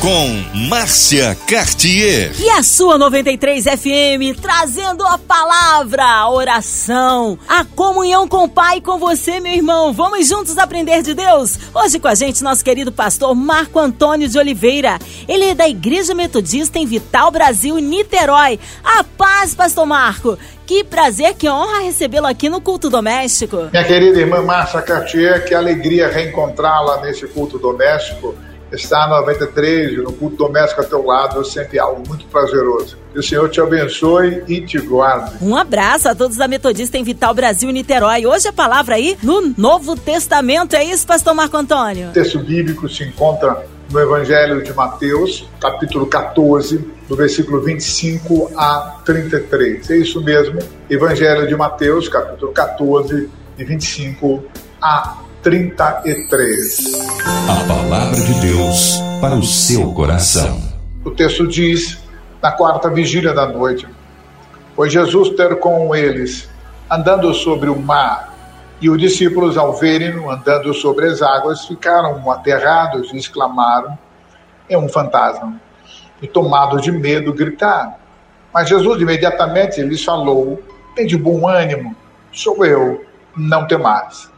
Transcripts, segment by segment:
com Márcia Cartier. E a sua 93 FM trazendo a palavra, a oração, a comunhão com o Pai e com você, meu irmão. Vamos juntos aprender de Deus? Hoje com a gente, nosso querido pastor Marco Antônio de Oliveira. Ele é da Igreja Metodista em Vital Brasil, Niterói. A paz, pastor Marco. Que prazer, que honra recebê-lo aqui no culto doméstico. Minha querida irmã Márcia Cartier, que alegria reencontrá-la nesse culto doméstico estar na 93, no culto doméstico a teu lado, é sempre algo muito prazeroso. Que o Senhor te abençoe e te guarde. Um abraço a todos da Metodista em Vital Brasil e Niterói. Hoje a palavra aí no Novo Testamento, é isso, pastor Marco Antônio? O texto bíblico se encontra no Evangelho de Mateus, capítulo 14, do versículo 25 a 33. É isso mesmo, Evangelho de Mateus, capítulo 14, de 25 a 33. A palavra de Deus para o seu coração. O texto diz: na quarta vigília da noite, foi Jesus ter com eles, andando sobre o mar, e os discípulos, ao verem-no andando sobre as águas, ficaram aterrados e exclamaram: É um fantasma. E tomados de medo, gritaram. Mas Jesus imediatamente lhes falou: Tem de bom ânimo, sou eu, não temais.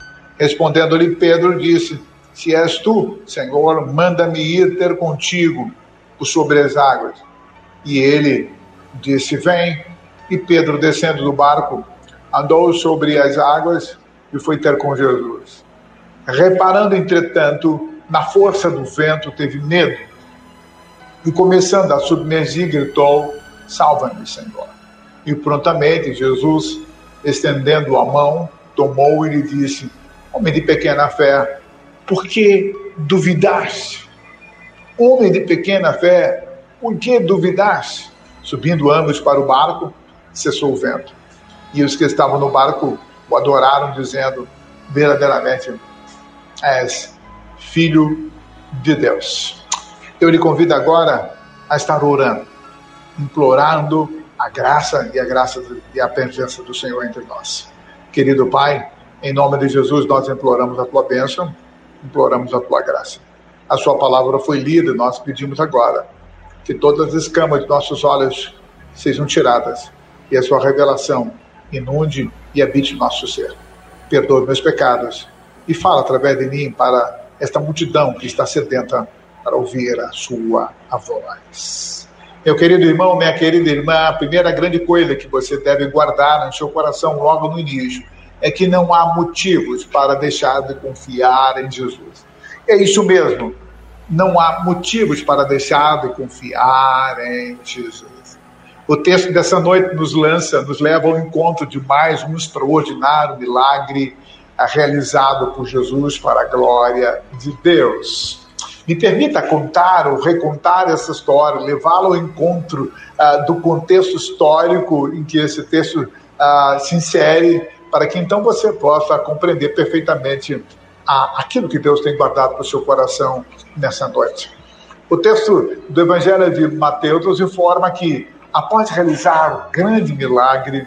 Respondendo-lhe Pedro, disse: Se és tu, Senhor, manda-me ir ter contigo por sobre as águas. E ele disse: Vem. E Pedro, descendo do barco, andou sobre as águas e foi ter com Jesus. Reparando, entretanto, na força do vento, teve medo. E começando a submergir, gritou: Salva-me, Senhor. E prontamente Jesus, estendendo a mão, tomou e lhe disse: Homem de pequena fé, por que duvidaste? Homem de pequena fé, por que duvidaste? Subindo ambos para o barco, cessou o vento. E os que estavam no barco o adoraram, dizendo: verdadeiramente és filho de Deus. Eu lhe convido agora a estar orando, implorando a graça e a graça e a presença do Senhor entre nós. Querido Pai, em nome de Jesus, nós imploramos a tua bênção, imploramos a tua graça. A sua palavra foi lida, nós pedimos agora que todas as escamas de nossos olhos sejam tiradas e a sua revelação inunde e habite nosso ser. Perdoe meus pecados e fala através de mim para esta multidão que está sedenta para ouvir a sua a voz. Meu querido irmão, minha querida irmã, a primeira grande coisa que você deve guardar no seu coração logo no início é que não há motivos para deixar de confiar em Jesus. É isso mesmo, não há motivos para deixar de confiar em Jesus. O texto dessa noite nos lança, nos leva ao encontro de mais um extraordinário milagre realizado por Jesus para a glória de Deus. Me permita contar ou recontar essa história, levá-la ao encontro uh, do contexto histórico em que esse texto uh, se insere para que então você possa compreender perfeitamente a, aquilo que Deus tem guardado para o seu coração nessa noite. O texto do Evangelho de Mateus nos informa que, após realizar o grande milagre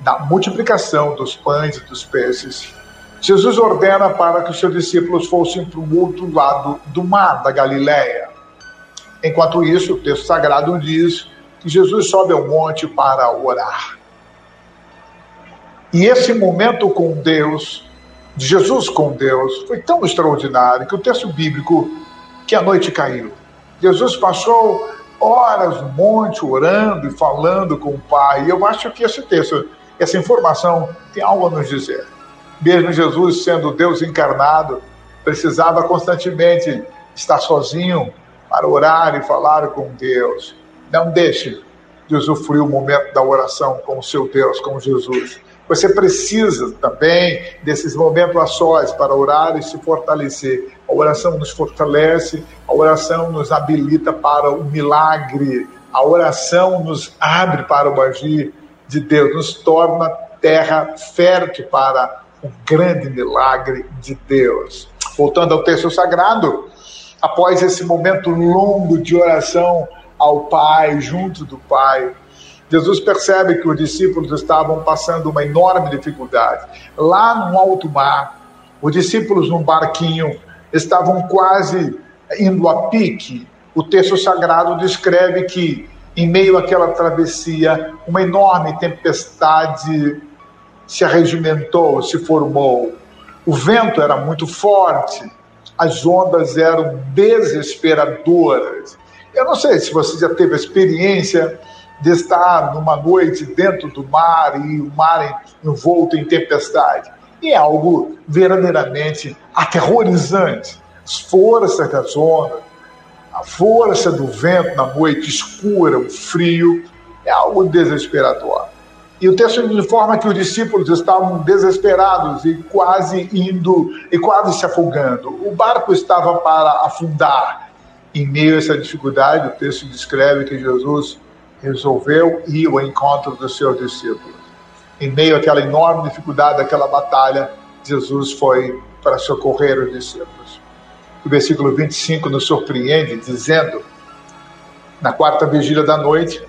da multiplicação dos pães e dos peixes, Jesus ordena para que os seus discípulos fossem para o outro lado do mar da Galileia. Enquanto isso, o texto sagrado diz que Jesus sobe ao monte para orar. E esse momento com Deus, de Jesus com Deus, foi tão extraordinário que o texto bíblico, que a noite caiu. Jesus passou horas no monte orando e falando com o Pai. E eu acho que esse texto, essa informação tem algo a nos dizer. Mesmo Jesus sendo Deus encarnado, precisava constantemente estar sozinho para orar e falar com Deus. Não deixe de usufruir o momento da oração com o seu Deus, com Jesus. Você precisa também desses momentos a sós para orar e se fortalecer. A oração nos fortalece, a oração nos habilita para o milagre, a oração nos abre para o agir de Deus, nos torna terra fértil para o grande milagre de Deus. Voltando ao texto sagrado, após esse momento longo de oração ao Pai, junto do Pai, Jesus percebe que os discípulos estavam passando uma enorme dificuldade. Lá no alto mar, os discípulos num barquinho estavam quase indo a pique. O texto sagrado descreve que, em meio àquela travessia, uma enorme tempestade se arregimentou, se formou. O vento era muito forte, as ondas eram desesperadoras. Eu não sei se você já teve a experiência de estar numa noite dentro do mar e o mar envolto em tempestade. É algo verdadeiramente aterrorizante. As forças das ondas, a força do vento na noite escura, o frio, é algo desesperador. E o texto informa que os discípulos estavam desesperados e quase indo e quase se afogando. O barco estava para afundar. Em meio a essa dificuldade, o texto descreve que Jesus resolveu ir ao encontro dos seus discípulos. Em meio àquela enorme dificuldade, daquela batalha, Jesus foi para socorrer os discípulos. O versículo 25 nos surpreende, dizendo: Na quarta vigília da noite,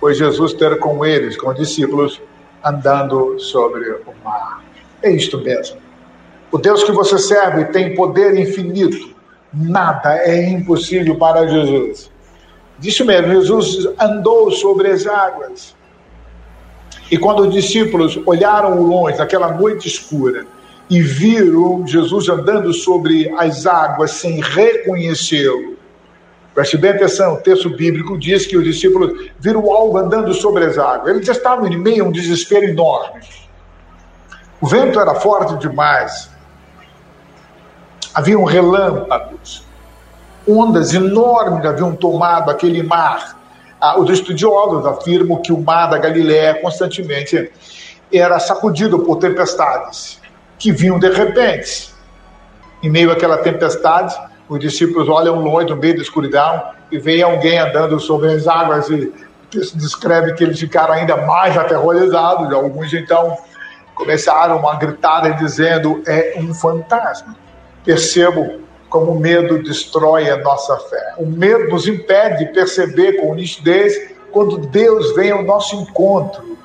foi Jesus ter com eles, com os discípulos, andando sobre o mar. É isto mesmo. O Deus que você serve tem poder infinito. Nada é impossível para Jesus. Disso mesmo, Jesus andou sobre as águas. E quando os discípulos olharam longe, naquela noite escura, e viram Jesus andando sobre as águas sem reconhecê-lo, preste bem atenção, o texto bíblico diz que os discípulos viram algo andando sobre as águas. Eles estavam em meio a um desespero enorme. O vento era forte demais. Haviam relâmpagos ondas enormes haviam tomado aquele mar. Ah, os estudiosos afirmam que o mar da Galiléia constantemente era sacudido por tempestades que vinham de repente. Em meio àquela tempestade, os discípulos olham longe, no meio da escuridão, e veem alguém andando sobre as águas e descreve que eles ficaram ainda mais aterrorizados. Alguns então começaram a gritar dizendo: é um fantasma. Percebo como o medo destrói a nossa fé. O medo nos impede de perceber com nitidez quando Deus vem ao nosso encontro.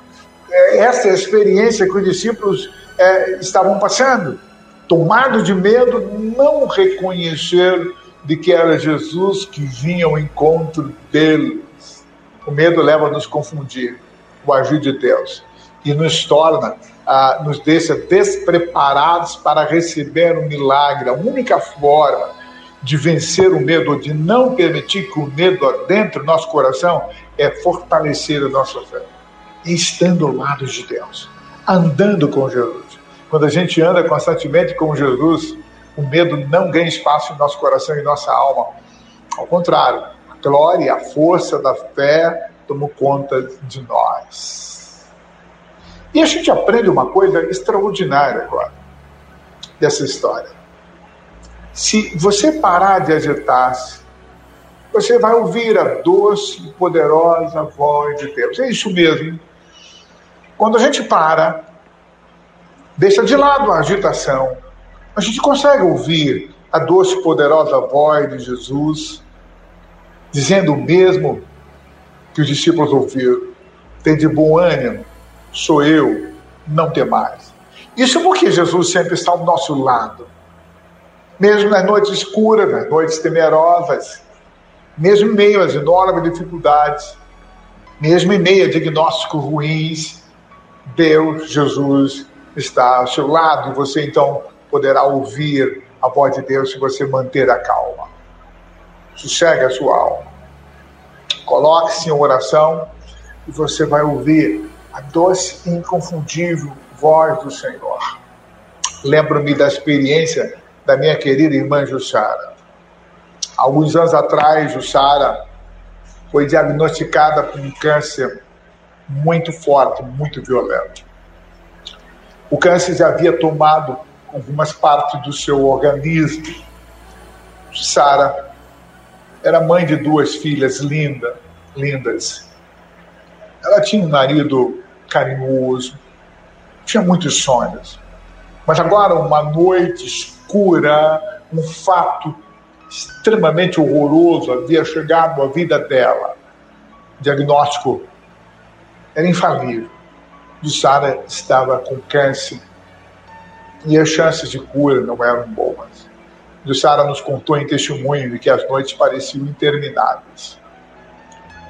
É, essa é a experiência que os discípulos é, estavam passando. Tomados de medo, não reconhecer de que era Jesus que vinha ao encontro deles. O medo leva a nos confundir o agir de Deus e nos torna ah, nos deixa despreparados para receber um milagre. A única forma de vencer o medo, de não permitir que o medo dentro do nosso coração, é fortalecer a nossa fé. Estando ao lado de Deus, andando com Jesus. Quando a gente anda constantemente com Jesus, o medo não ganha espaço em nosso coração e nossa alma. Ao contrário, a glória e a força da fé tomam conta de nós. E a gente aprende uma coisa extraordinária agora dessa história. Se você parar de agitar-se, você vai ouvir a doce e poderosa voz de Deus. É isso mesmo. Quando a gente para, deixa de lado a agitação, a gente consegue ouvir a doce e poderosa voz de Jesus, dizendo o mesmo que os discípulos ouviram: tem de bom ânimo, sou eu, não temais. Isso porque Jesus sempre está ao nosso lado. Mesmo nas noites escuras, nas noites temerosas, mesmo em meio às enormes dificuldades, mesmo em meio a diagnósticos ruins, Deus, Jesus, está ao seu lado e você então poderá ouvir a voz de Deus se você manter a calma. Sossegue a sua alma. Coloque-se em oração e você vai ouvir a doce e inconfundível voz do Senhor. Lembro-me da experiência da minha querida irmã Jussara. Alguns anos atrás, Jussara foi diagnosticada com um câncer muito forte, muito violento. O câncer já havia tomado algumas partes do seu organismo. Sara era mãe de duas filhas lindas, lindas. Ela tinha um marido carinhoso, tinha muitos sonhos. Mas agora, uma noite escura, um fato extremamente horroroso havia chegado à vida dela. Diagnóstico era infalível. Jussara estava com câncer e as chances de cura não eram boas. Jussara nos contou em testemunho de que as noites pareciam intermináveis.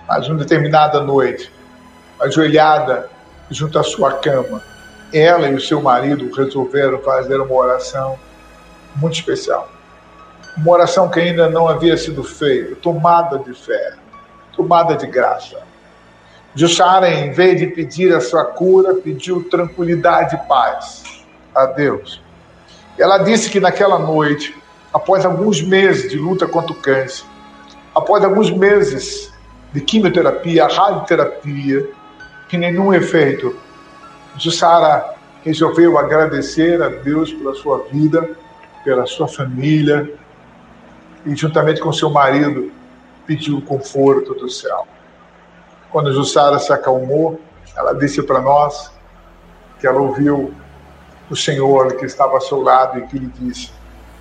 Mas uma determinada noite, ajoelhada junto à sua cama, ela e o seu marido resolveram fazer uma oração muito especial. Uma oração que ainda não havia sido feita, tomada de fé, tomada de graça. Jussara, em vez de pedir a sua cura, pediu tranquilidade e paz a Deus. Ela disse que naquela noite, após alguns meses de luta contra o câncer, após alguns meses de quimioterapia, radioterapia, que nenhum efeito, Jussara resolveu agradecer a Deus pela sua vida, pela sua família, e juntamente com seu marido pediu o conforto do céu. Quando Jussara se acalmou, ela disse para nós que ela ouviu o Senhor que estava ao seu lado e que lhe disse: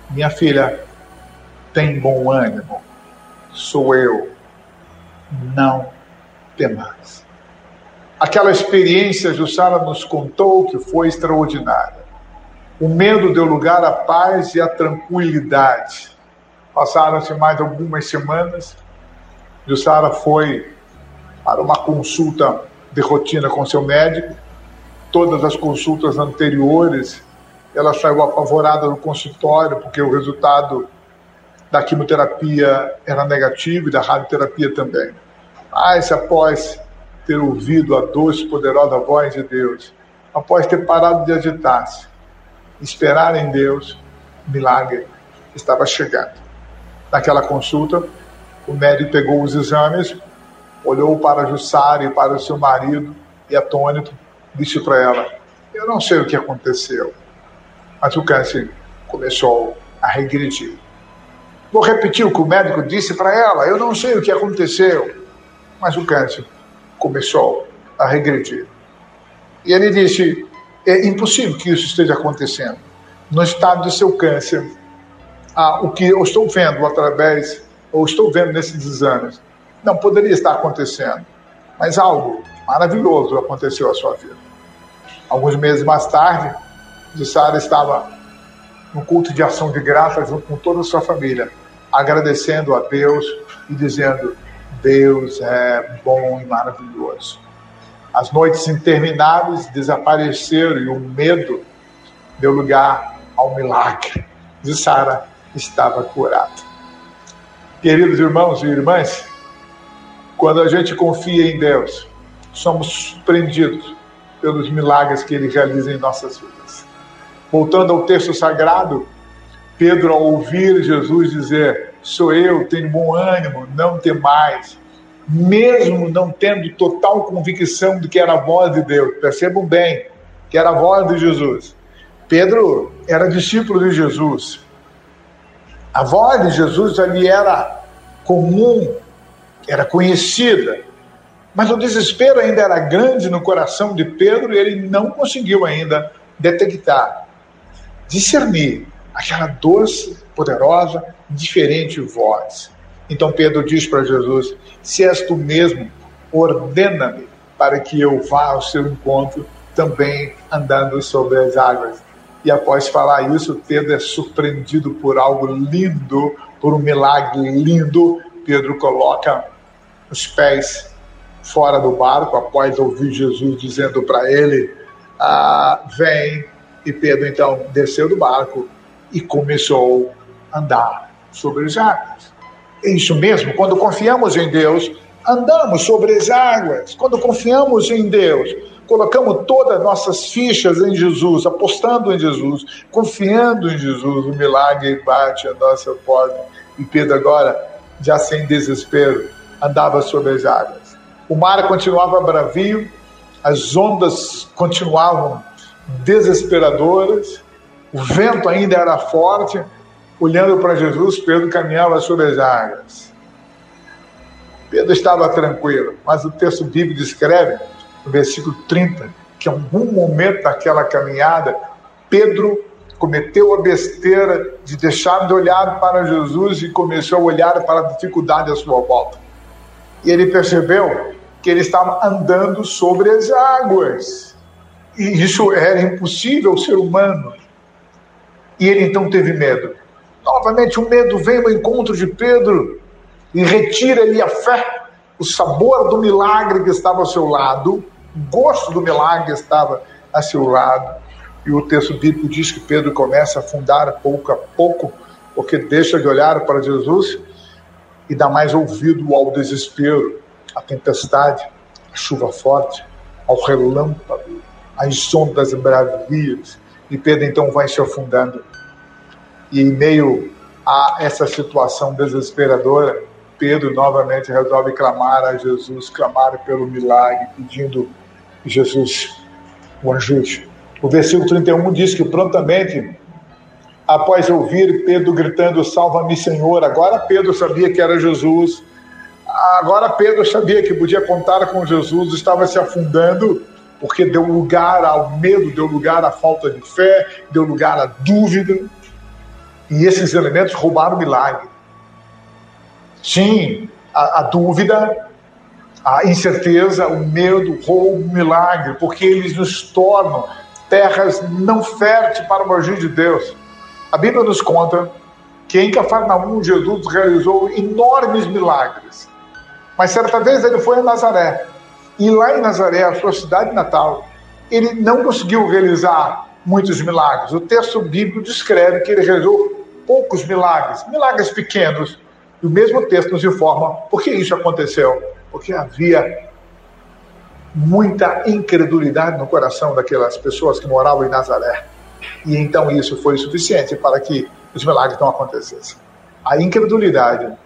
Minha filha, tem bom ânimo, sou eu, não temas. Aquela experiência, Jussara nos contou que foi extraordinária. O medo deu lugar à paz e à tranquilidade. Passaram-se mais algumas semanas. Jussara foi para uma consulta de rotina com seu médico. Todas as consultas anteriores, ela saiu apavorada do consultório porque o resultado da quimioterapia era negativo e da radioterapia também. Mas após ter ouvido a doce, poderosa voz de Deus, após ter parado de agitar-se, esperar em Deus, o milagre estava chegando. Naquela consulta, o médico pegou os exames, olhou para Jussara e para o seu marido e, atônito, disse para ela: Eu não sei o que aconteceu, mas o câncer começou a regredir. Vou repetir o que o médico disse para ela: Eu não sei o que aconteceu, mas o câncer começou a regredir. E ele disse: É impossível que isso esteja acontecendo. No estado do seu câncer, ah, o que eu estou vendo através, ou estou vendo nesses exames, não poderia estar acontecendo. Mas algo maravilhoso aconteceu à sua vida. Alguns meses mais tarde, Jussara estava no culto de ação de graça junto com toda a sua família, agradecendo a Deus e dizendo: Deus é bom e maravilhoso. As noites intermináveis desapareceram e o medo deu lugar ao milagre. Jussara estava curada. Queridos irmãos e irmãs, quando a gente confia em Deus, somos surpreendidos pelos milagres que Ele realiza em nossas vidas. Voltando ao texto sagrado, Pedro, ao ouvir Jesus dizer: Sou eu, tenho bom ânimo, não tem mais, mesmo não tendo total convicção de que era a voz de Deus, percebam bem que era a voz de Jesus. Pedro era discípulo de Jesus. A voz de Jesus ali era comum, era conhecida, mas o desespero ainda era grande no coração de Pedro e ele não conseguiu ainda detectar, discernir aquela doce, poderosa, diferente voz. Então Pedro diz para Jesus: Se és tu mesmo, ordena-me para que eu vá ao seu encontro também andando sobre as águas. E após falar isso, Pedro é surpreendido por algo lindo, por um milagre lindo. Pedro coloca os pés fora do barco, após ouvir Jesus dizendo para ele: ah, Vem. E Pedro então desceu do barco e começou a andar sobre as águas. É isso mesmo, quando confiamos em Deus, andamos sobre as águas. Quando confiamos em Deus, colocamos todas as nossas fichas em Jesus, apostando em Jesus, confiando em Jesus, o milagre bate a nossa porta. E Pedro agora, já sem desespero, andava sobre as águas. O mar continuava bravio, as ondas continuavam desesperadoras, o vento ainda era forte. Olhando para Jesus, Pedro caminhava sobre as águas. Pedro estava tranquilo, mas o texto bíblico descreve no versículo 30, que em algum momento daquela caminhada, Pedro cometeu a besteira de deixar de olhar para Jesus e começou a olhar para a dificuldade à sua volta. E ele percebeu que ele estava andando sobre as águas. E isso era impossível ao ser humano. E ele então teve medo. Novamente, o medo veio ao encontro de Pedro e retira-lhe a fé, o sabor do milagre que estava ao seu lado, o gosto do milagre que estava a seu lado. E o texto bíblico diz que Pedro começa a afundar pouco a pouco, porque deixa de olhar para Jesus e dá mais ouvido ao desespero, à tempestade, à chuva forte, ao relâmpago, às ondas bravias. E Pedro então vai se afundando. E em meio a essa situação desesperadora, Pedro novamente resolve clamar a Jesus, clamar pelo milagre, pedindo Jesus o ajude. O versículo 31 diz que prontamente, após ouvir Pedro gritando: Salva-me, Senhor, agora Pedro sabia que era Jesus, agora Pedro sabia que podia contar com Jesus, estava se afundando, porque deu lugar ao medo, deu lugar à falta de fé, deu lugar à dúvida, e esses elementos roubaram o milagre. Sim, a, a dúvida, a incerteza, o medo roubam o milagre, porque eles nos tornam terras não férteis para o agir de Deus. A Bíblia nos conta que em Cafarnaum Jesus realizou enormes milagres. Mas certa vez ele foi a Nazaré. E lá em Nazaré, a sua cidade natal, ele não conseguiu realizar muitos milagres. O texto bíblico descreve que ele realizou poucos milagres, milagres pequenos. E o mesmo texto nos informa por que isso aconteceu. Porque havia muita incredulidade no coração daquelas pessoas que moravam em Nazaré. E então isso foi suficiente para que os milagres não acontecessem. A incredulidade,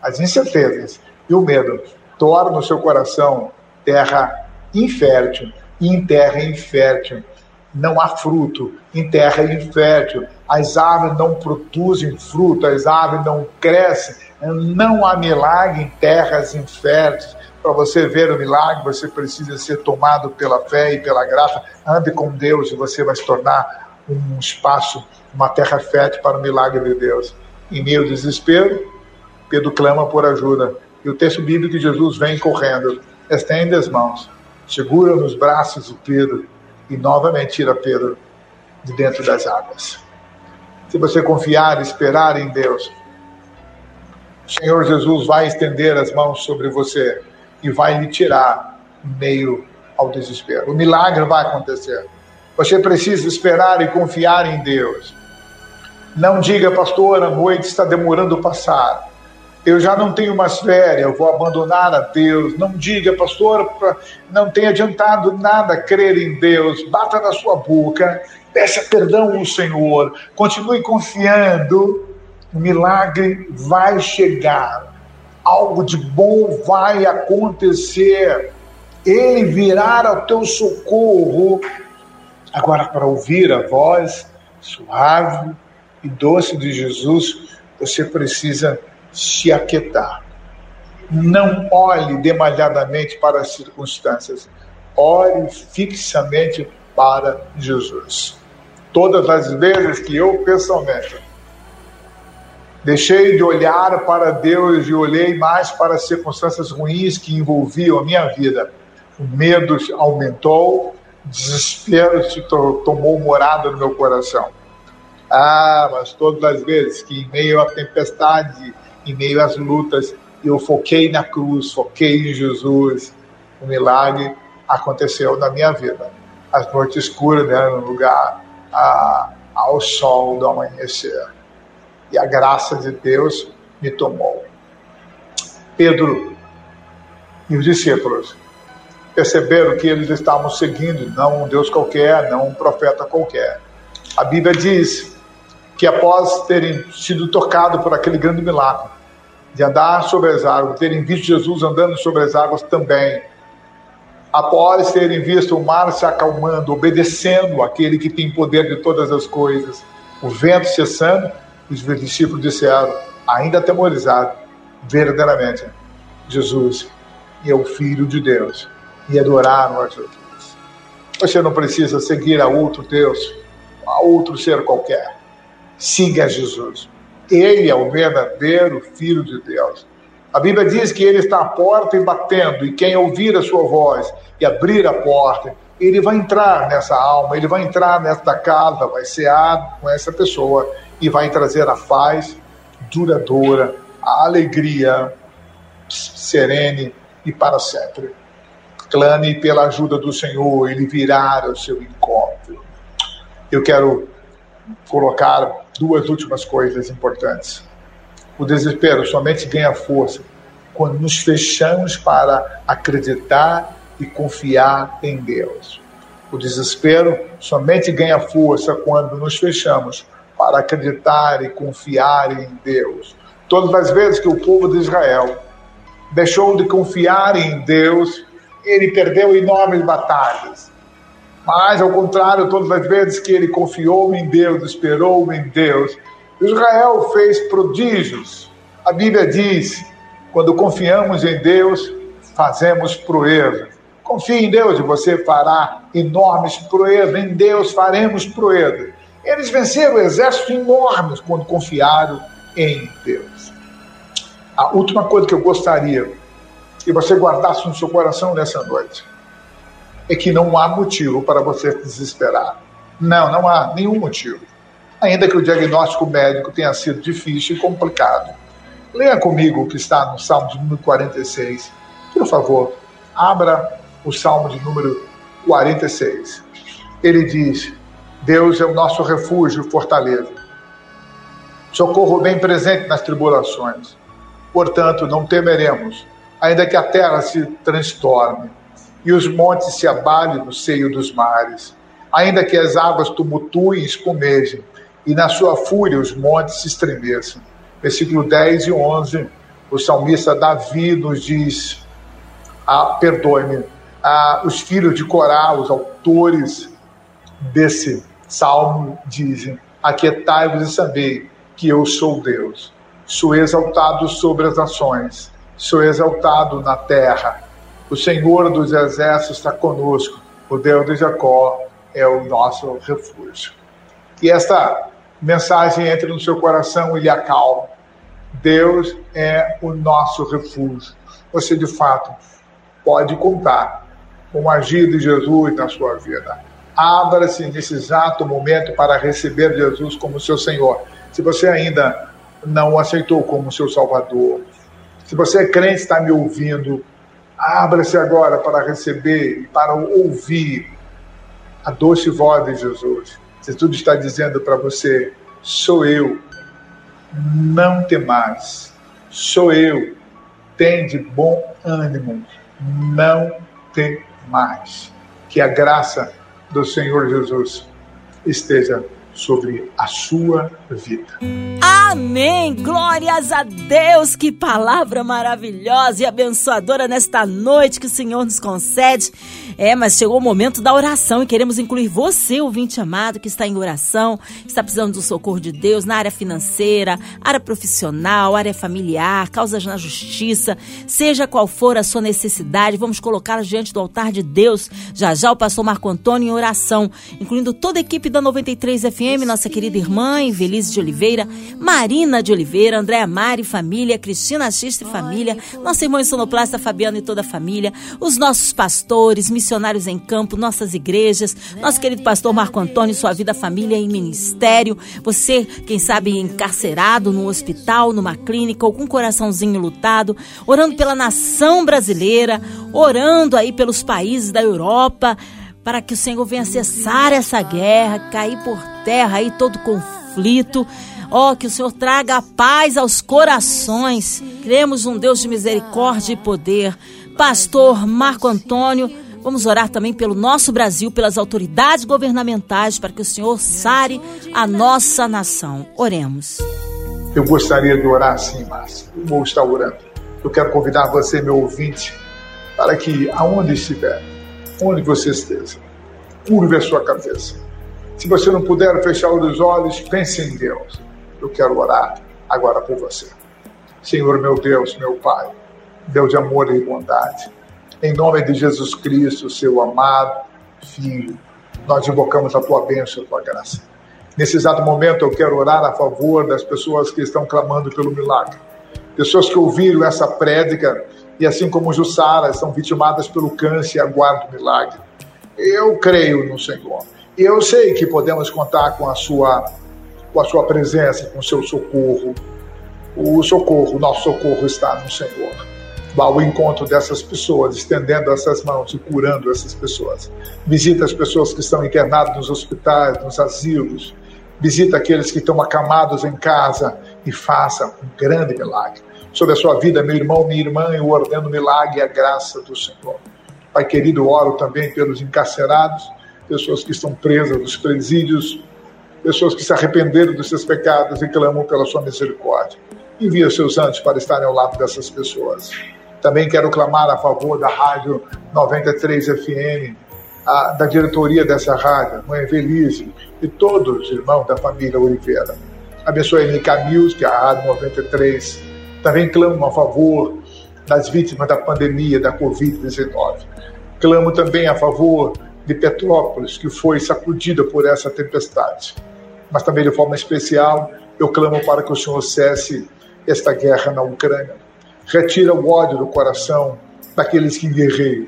as incertezas e o medo tornam o seu coração terra infértil, e em terra infértil não há fruto, em terra infértil as árvores não produzem fruto, as árvores não crescem, não há milagre em terras inférteis. Para você ver o milagre, você precisa ser tomado pela fé e pela graça. Ande com Deus e você vai se tornar um espaço, uma terra fértil para o milagre de Deus. Em meio ao desespero, Pedro clama por ajuda. E o texto bíblico de Jesus vem correndo, estende as mãos, segura nos braços de Pedro e novamente tira Pedro de dentro das águas. Se você confiar e esperar em Deus, o Senhor Jesus vai estender as mãos sobre você e vai lhe tirar meio ao desespero. O milagre vai acontecer. Você precisa esperar e confiar em Deus. Não diga, pastor, a noite está demorando passar. Eu já não tenho mais férias, eu vou abandonar a Deus. Não diga, pastor, não tem adiantado nada crer em Deus. Bata na sua boca, peça perdão ao Senhor, continue confiando. O milagre vai chegar algo de bom vai acontecer. Ele virá ao teu socorro. Agora, para ouvir a voz suave e doce de Jesus, você precisa se aquietar. Não olhe demasiadamente para as circunstâncias. Olhe fixamente para Jesus. Todas as vezes que eu pessoalmente Deixei de olhar para Deus e olhei mais para as circunstâncias ruins que envolviam a minha vida. O medo aumentou, desespero se to tomou morada no meu coração. Ah, mas todas as vezes que em meio à tempestade, em meio às lutas, eu foquei na cruz, foquei em Jesus, o milagre aconteceu na minha vida. As noites escuras né, lugar a, ao sol do amanhecer e a graça de Deus me tomou. Pedro e os discípulos perceberam que eles estavam seguindo não um Deus qualquer, não um profeta qualquer. A Bíblia diz que após terem sido tocados por aquele grande milagre, de andar sobre as águas, terem visto Jesus andando sobre as águas também, após terem visto o mar se acalmando, obedecendo aquele que tem poder de todas as coisas, o vento cessando, os discípulos disseram, ainda atemorizados, verdadeiramente, Jesus é o Filho de Deus, e adoraram a Jesus. Você não precisa seguir a outro Deus, a outro ser qualquer. Siga Jesus. Ele é o verdadeiro Filho de Deus. A Bíblia diz que ele está à porta e batendo, e quem ouvir a sua voz e abrir a porta, ele vai entrar nessa alma, ele vai entrar nesta casa, vai cear com essa pessoa e vai trazer a paz duradoura, a alegria serene e para sempre. Clame pela ajuda do Senhor, ele virá ao seu encontro. Eu quero colocar duas últimas coisas importantes. O desespero somente ganha força quando nos fechamos para acreditar e confiar em Deus. O desespero somente ganha força quando nos fechamos para acreditar e confiar em Deus. Todas as vezes que o povo de Israel deixou de confiar em Deus, ele perdeu enormes batalhas. Mas, ao contrário, todas as vezes que ele confiou em Deus, esperou em Deus, Israel fez prodígios a Bíblia diz: quando confiamos em Deus, fazemos proeza. Confie em Deus e você fará enormes proezas. Em Deus faremos proezas. Eles venceram exércitos enormes quando confiaram em Deus. A última coisa que eu gostaria que você guardasse no seu coração nessa noite é que não há motivo para você desesperar. Não, não há nenhum motivo. Ainda que o diagnóstico médico tenha sido difícil e complicado. Leia comigo o que está no Salmo de número 46. Por favor, abra o Salmo de número 46. Ele diz: Deus é o nosso refúgio e fortaleza, socorro bem presente nas tribulações. Portanto, não temeremos, ainda que a terra se transtorne e os montes se abalem no seio dos mares, ainda que as águas tumultuem e espumejem, e na sua fúria os montes se estremeçam versículo 10 e 11, o salmista Davi nos diz: ah, perdoe-me, ah, os filhos de Corá, os autores desse salmo, dizem: Aquietai-vos e sabei que eu sou Deus. Sou exaltado sobre as nações, sou exaltado na terra. O Senhor dos exércitos está conosco, o Deus de Jacó é o nosso refúgio. E esta mensagem entre no seu coração e lhe acalma. Deus é o nosso refúgio. Você, de fato, pode contar com o agir de Jesus na sua vida. Abra-se nesse exato momento para receber Jesus como seu Senhor. Se você ainda não o aceitou como seu Salvador, se você é crente está me ouvindo, abra-se agora para receber e para ouvir a doce voz de Jesus. Se tudo está dizendo para você, sou eu, não temais, sou eu, tem de bom ânimo, não temais. Que a graça do Senhor Jesus esteja sobre a sua vida. Amém! Glórias a Deus! Que palavra maravilhosa e abençoadora nesta noite que o Senhor nos concede. É, mas chegou o momento da oração e queremos incluir você, ouvinte amado, que está em oração, está precisando do socorro de Deus na área financeira, área profissional, área familiar, causas na justiça, seja qual for a sua necessidade, vamos colocá-la diante do altar de Deus. Já já o pastor Marco Antônio em oração, incluindo toda a equipe da 93 FM, nossa querida irmã Invelise de Oliveira, Marina de Oliveira, Andréa Mari, família, Cristina Xista e família, nossa irmã sonoplasta Fabiana e toda a família, os nossos pastores, missionários, missionários em campo, nossas igrejas, nosso querido pastor Marco Antônio, sua vida, família e ministério. Você, quem sabe, encarcerado num hospital, numa clínica ou com um coraçãozinho lutado, orando pela nação brasileira, orando aí pelos países da Europa, para que o Senhor venha cessar essa guerra, cair por terra aí todo conflito. Ó, oh, que o Senhor traga a paz aos corações. Cremos um Deus de misericórdia e poder. Pastor Marco Antônio, Vamos orar também pelo nosso Brasil, pelas autoridades governamentais, para que o Senhor sare a nossa nação. Oremos. Eu gostaria de orar assim, Márcio. Eu vou estar orando. Eu quero convidar você, meu ouvinte, para que, aonde estiver, onde você esteja, curve a sua cabeça. Se você não puder fechar os olhos, pense em Deus. Eu quero orar agora por você. Senhor, meu Deus, meu Pai, Deus de amor e bondade. Em nome de Jesus Cristo, seu amado Filho, nós invocamos a tua bênção, a tua graça. Nesse exato momento, eu quero orar a favor das pessoas que estão clamando pelo milagre. pessoas que ouviram essa prédica e, assim como Jussara, são vitimadas pelo câncer e aguardam o milagre. Eu creio no Senhor. E eu sei que podemos contar com a sua, com a sua presença, com o seu socorro. O socorro, o nosso socorro está no Senhor. Ao encontro dessas pessoas, estendendo essas mãos e curando essas pessoas. Visita as pessoas que estão internadas nos hospitais, nos asilos. Visita aqueles que estão acamados em casa e faça um grande milagre. Sobre a sua vida, meu irmão, minha irmã, eu ordeno o milagre e a graça do Senhor. Pai querido, oro também pelos encarcerados, pessoas que estão presas nos presídios, pessoas que se arrependeram dos seus pecados e clamam pela sua misericórdia. Envia seus anjos para estarem ao lado dessas pessoas. Também quero clamar a favor da Rádio 93 FM, a, da diretoria dessa rádio, Mãe Feliz, e todos os irmãos da família Oliveira. Abençoe a NK Music, a Rádio 93. Também clamo a favor das vítimas da pandemia da Covid-19. Clamo também a favor de Petrópolis, que foi sacudida por essa tempestade. Mas também, de forma especial, eu clamo para que o Senhor cesse esta guerra na Ucrânia. Retira o ódio do coração daqueles que guerreiam.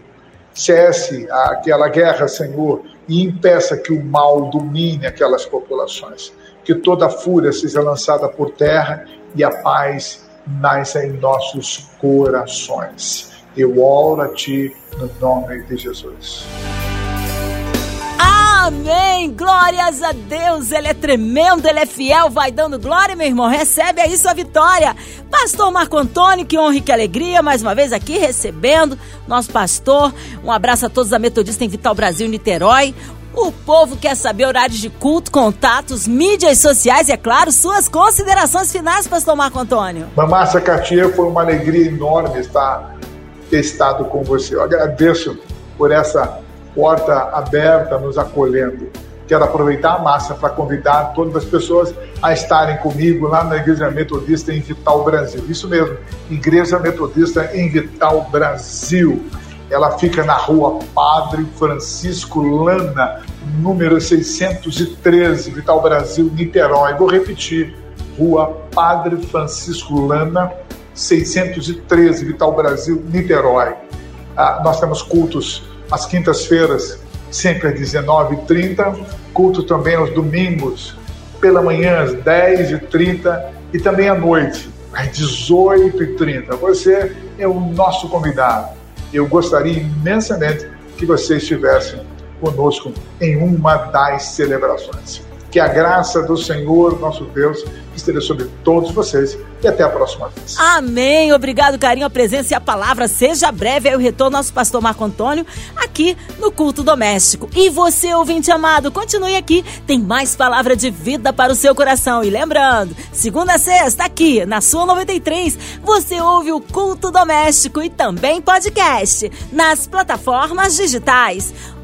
Cesse aquela guerra, Senhor, e impeça que o mal domine aquelas populações. Que toda fúria seja lançada por terra e a paz nasça em nossos corações. Eu oro a Ti no nome de Jesus. Amém! Glórias a Deus! Ele é tremendo, ele é fiel, vai dando glória, meu irmão. Recebe aí sua vitória. Pastor Marco Antônio, que honra e que alegria, mais uma vez aqui recebendo nosso pastor. Um abraço a todos da Metodista em Vital Brasil, Niterói. O povo quer saber horários de culto, contatos, mídias sociais e, é claro, suas considerações finais, pastor Marco Antônio. Mamassa Cartier, foi uma alegria enorme estar ter estado com você. Eu agradeço por essa porta aberta nos acolhendo. Quero aproveitar a massa para convidar todas as pessoas a estarem comigo lá na Igreja Metodista em Vital Brasil. Isso mesmo, Igreja Metodista em Vital Brasil. Ela fica na rua Padre Francisco Lana, número 613, Vital Brasil, Niterói. Vou repetir, rua Padre Francisco Lana, 613, Vital Brasil, Niterói. Ah, nós temos cultos às quintas-feiras, sempre às 19h30, culto também aos domingos, pela manhã às 10h30 e também à noite, às 18h30. Você é o nosso convidado. Eu gostaria imensamente que você estivesse conosco em uma das celebrações. Que a graça do Senhor, nosso Deus, esteja sobre todos vocês e até a próxima vez. Amém. Obrigado, carinho, a presença e a palavra. Seja breve aí o retorno nosso pastor Marco Antônio aqui no culto doméstico. E você, ouvinte amado, continue aqui. Tem mais palavra de vida para o seu coração. E lembrando, segunda a sexta, aqui na sua 93, você ouve o culto doméstico e também podcast nas plataformas digitais